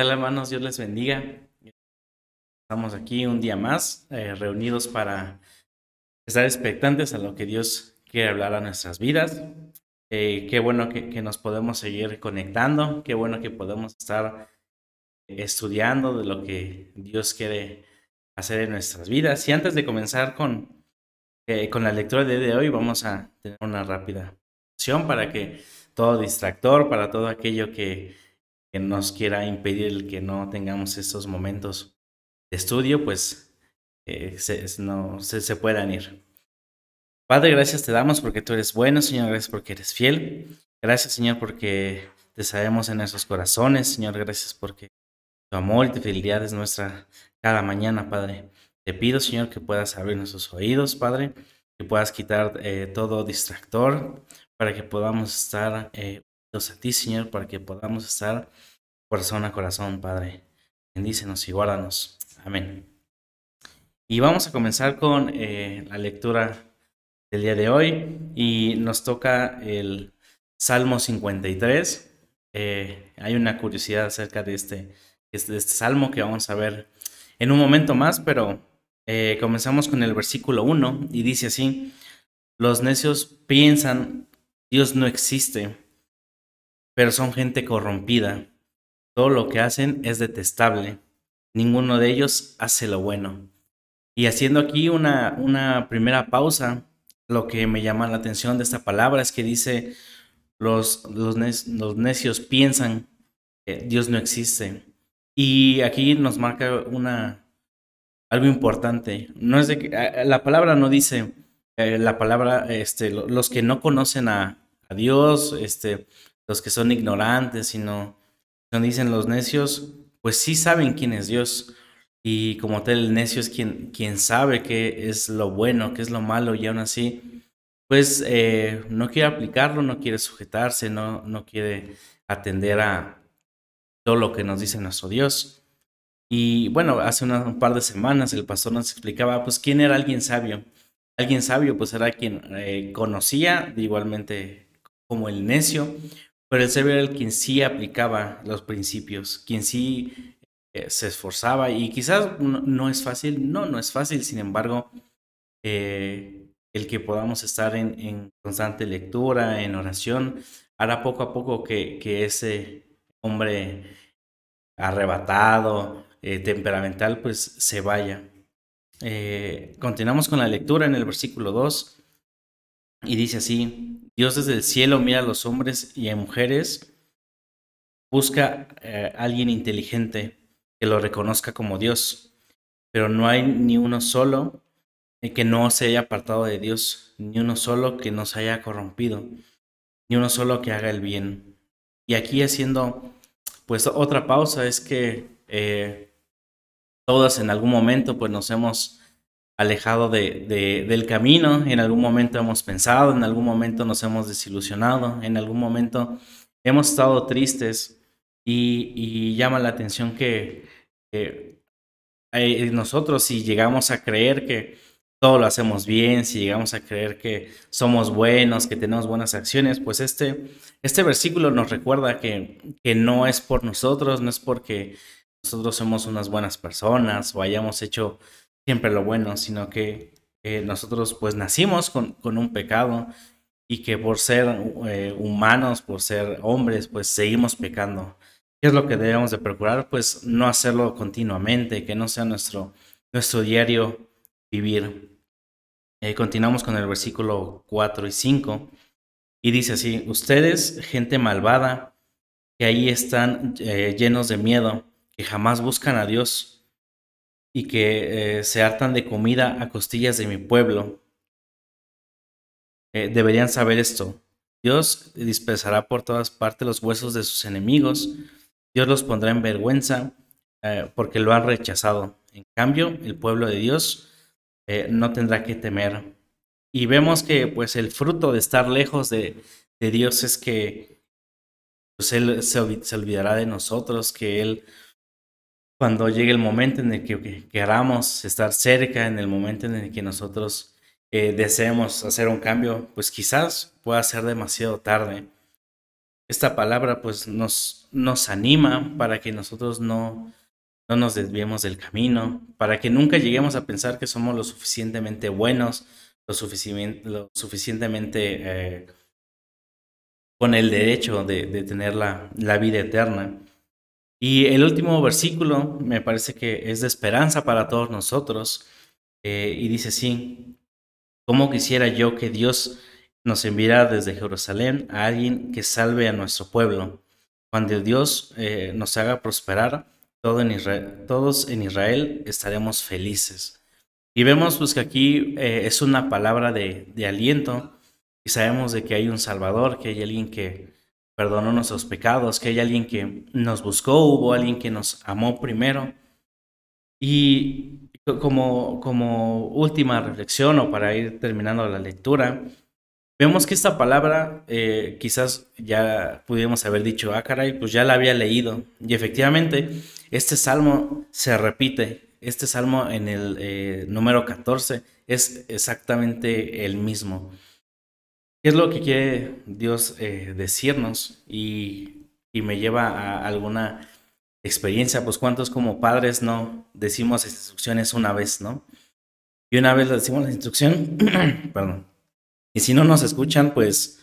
¿Qué tal hermanos? Dios les bendiga. Estamos aquí un día más, eh, reunidos para estar expectantes a lo que Dios quiere hablar a nuestras vidas. Eh, qué bueno que, nos podemos seguir conectando, qué bueno que podemos estar estudiando de lo que Dios quiere hacer en nuestras vidas. Y antes de comenzar con, eh, con la lectura de hoy, vamos a tener una rápida para que todo distractor, para todo aquello que que nos quiera impedir que no tengamos estos momentos de estudio, pues eh, se, no, se, puedan ir. Padre, gracias te damos porque tú eres bueno, Señor, gracias porque eres fiel. Gracias, Señor, porque te sabemos en nuestros corazones, Señor, gracias porque tu amor y tu fidelidad es nuestra cada mañana, Padre. Te pido, Señor, que puedas abrir nuestros oídos, Padre, que puedas quitar eh, todo distractor para que podamos estar eh, a ti, Señor, para que podamos estar corazón a corazón, Padre. Bendícenos y guárdanos. Amén. Y vamos a comenzar con eh, la lectura del día de hoy y nos toca el Salmo 53. Eh, hay una curiosidad acerca de este, este, este, salmo que vamos a ver en un momento más, pero eh, comenzamos con el versículo 1 y dice así, los necios piensan Dios no existe pero son gente corrompida. Todo lo que hacen es detestable. Ninguno de ellos hace lo bueno. Y haciendo aquí una, una primera pausa, lo que me llama la atención de esta palabra es que dice, los, los, los necios piensan que Dios no existe. Y aquí nos marca una, algo importante. No es de que, la palabra no dice, eh, la palabra, este, los que no conocen a, a Dios, este, los que son ignorantes, sino, no dicen los necios, pues sí saben quién es Dios. Y como tal, el necio es quien, quien sabe qué es lo bueno, qué es lo malo, y aún así, pues eh, no quiere aplicarlo, no quiere sujetarse, no, no quiere atender a todo lo que nos dice nuestro Dios. Y bueno, hace un par de semanas el pastor nos explicaba, pues, quién era alguien sabio. Alguien sabio, pues era quien eh, conocía, igualmente como el necio, pero el sabio era el quien sí aplicaba los principios, quien sí eh, se esforzaba y quizás no, es fácil, no, no es fácil, sin embargo, eh, el que podamos estar en, constante lectura, en oración, hará poco a poco que, ese hombre arrebatado, eh, temperamental, pues se vaya. continuamos con la lectura en el versículo 2 y dice así, Dios desde el cielo mira a los hombres y a mujeres, busca a eh, alguien inteligente que lo reconozca como Dios, pero no hay ni uno solo que no se haya apartado de Dios, ni uno solo que no se haya corrompido, ni uno solo que haga el bien. Y aquí haciendo pues otra pausa es que eh, todos en algún momento pues nos hemos alejado de, del camino, en algún momento hemos pensado, en algún momento nos hemos desilusionado, en algún momento hemos estado tristes. Y, llama la atención que nosotros si llegamos a creer que todo lo hacemos bien, si llegamos a creer que somos buenos, que tenemos buenas acciones, pues este, este versículo nos recuerda que, que no es por nosotros, no es porque nosotros somos unas buenas personas o hayamos hecho siempre lo bueno, sino que nosotros pues nacimos con, con, un pecado y que por ser eh, humanos, por ser hombres, pues seguimos pecando. ¿Qué es lo que debemos de procurar? Pues no hacerlo continuamente, que no sea nuestro, nuestro diario vivir. Eh, continuamos con el versículo 4 y 5 y dice así, ustedes, gente malvada, que ahí están eh, llenos de miedo, que jamás buscan a Dios y que eh, se hartan de comida a costillas de mi pueblo. Eh, deberían saber esto. Dios dispersará por todas partes los huesos de sus enemigos. Dios los pondrá en vergüenza eh, porque lo han rechazado. En cambio, el pueblo de Dios no tendrá que temer. Y vemos que pues el fruto de estar lejos de, Dios es que pues, Él se, se olvidará de nosotros, que Él cuando llegue el momento en el que, queramos estar cerca, en el momento en el que nosotros eh, deseemos hacer un cambio, pues quizás pueda ser demasiado tarde. esta palabra pues nos, nos anima para que nosotros no, no nos desviemos del camino, para que nunca lleguemos a pensar que somos lo suficientemente buenos, lo, lo suficientemente eh, con el derecho de, tener la, la, vida eterna. Y el último versículo me parece que es de esperanza para todos nosotros. Eh, y dice así, ¿cómo quisiera yo que Dios nos enviara desde Jerusalén a alguien que salve a nuestro pueblo? Cuando Dios eh, nos haga prosperar, todo en Israel, todos en Israel estaremos felices. Y vemos pues que aquí eh, es una palabra de, de aliento y sabemos de que hay un Salvador, que hay alguien que perdonó nuestros pecados, que hay alguien que nos buscó, hubo alguien que nos amó primero. Y como, como última reflexión o para ir terminando la lectura, vemos que esta palabra eh, quizás ya pudiéramos haber dicho, ah, caray, pues ya la había leído. Y efectivamente, este salmo se repite. Este salmo en el eh, número 14 es exactamente el mismo. ¿Qué es lo que quiere Dios eh, decirnos? Y, y, me lleva a alguna experiencia, pues cuántos como padres no decimos instrucciones una vez, ¿no? Y una vez le decimos la instrucción, perdón. Y si no nos escuchan, pues,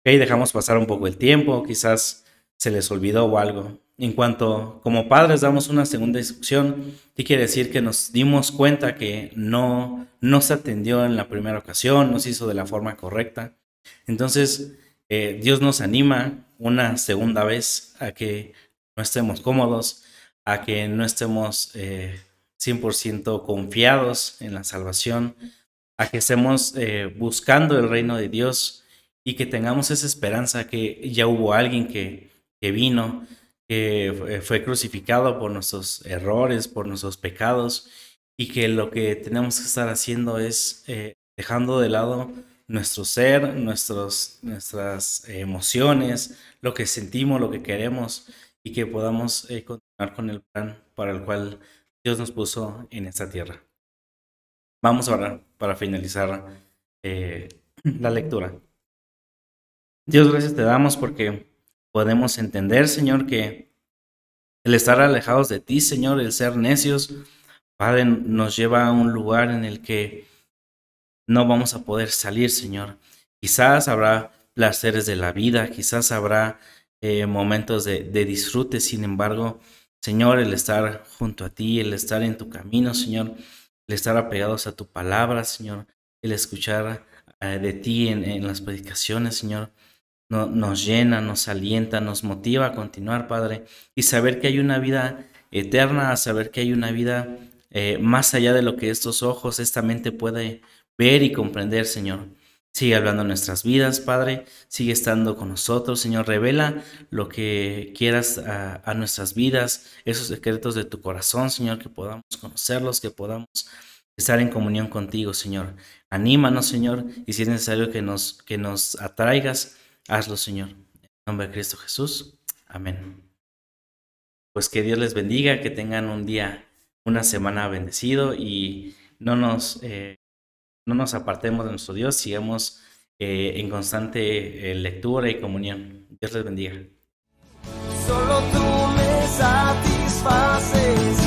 ok, dejamos pasar un poco el tiempo, quizás se les olvidó o algo. En cuanto como padres damos una segunda instrucción, ¿qué quiere decir? Que nos dimos cuenta que no, no se atendió en la primera ocasión, no se hizo de la forma correcta. Entonces, eh, Dios nos anima una segunda vez a que no estemos cómodos, a que no estemos 100% eh, confiados en la salvación, a que estemos eh, buscando el reino de Dios y que tengamos esa esperanza que ya hubo alguien que, que vino, que fue crucificado por nuestros errores, por nuestros pecados, y que lo que tenemos que estar haciendo es eh, dejando de lado nuestro ser, nuestras emociones, lo que sentimos, lo que queremos, y que podamos eh, continuar con el plan para el cual Dios nos puso en esta tierra. Vamos ahora para finalizar eh, la lectura. Dios, gracias te damos porque podemos entender, Señor, que el estar alejados de ti, Señor, el ser necios, Padre, nos lleva a un lugar en el que no vamos a poder salir, Señor. Quizás habrá placeres de la vida, quizás habrá eh, momentos de, disfrute, sin embargo, Señor, el estar junto a ti, el estar en tu camino, Señor, el estar apegados a tu palabra, Señor, el escuchar eh, de ti en las predicaciones, Señor, nos llena, nos alienta, nos motiva a continuar, Padre, y saber que hay una vida eterna, saber que hay una vida eh, más allá de lo que estos ojos, esta mente puede ver y comprender, Señor. Sigue hablando nuestras vidas, Padre. Sigue estando con nosotros, Señor. Revela lo que quieras a, a, nuestras vidas, esos secretos de tu corazón, Señor, que podamos conocerlos, que podamos estar en comunión contigo, Señor. Anímanos, Señor, y si es necesario que nos, que nos atraigas Hazlo, Señor. En nombre de Cristo Jesús. Amén. Pues que Dios les bendiga, que tengan un día, una semana bendecido y no nos, eh, no nos apartemos de nuestro Dios, sigamos eh, en constante eh, lectura y comunión. Dios les bendiga. Solo tú me satisfaces.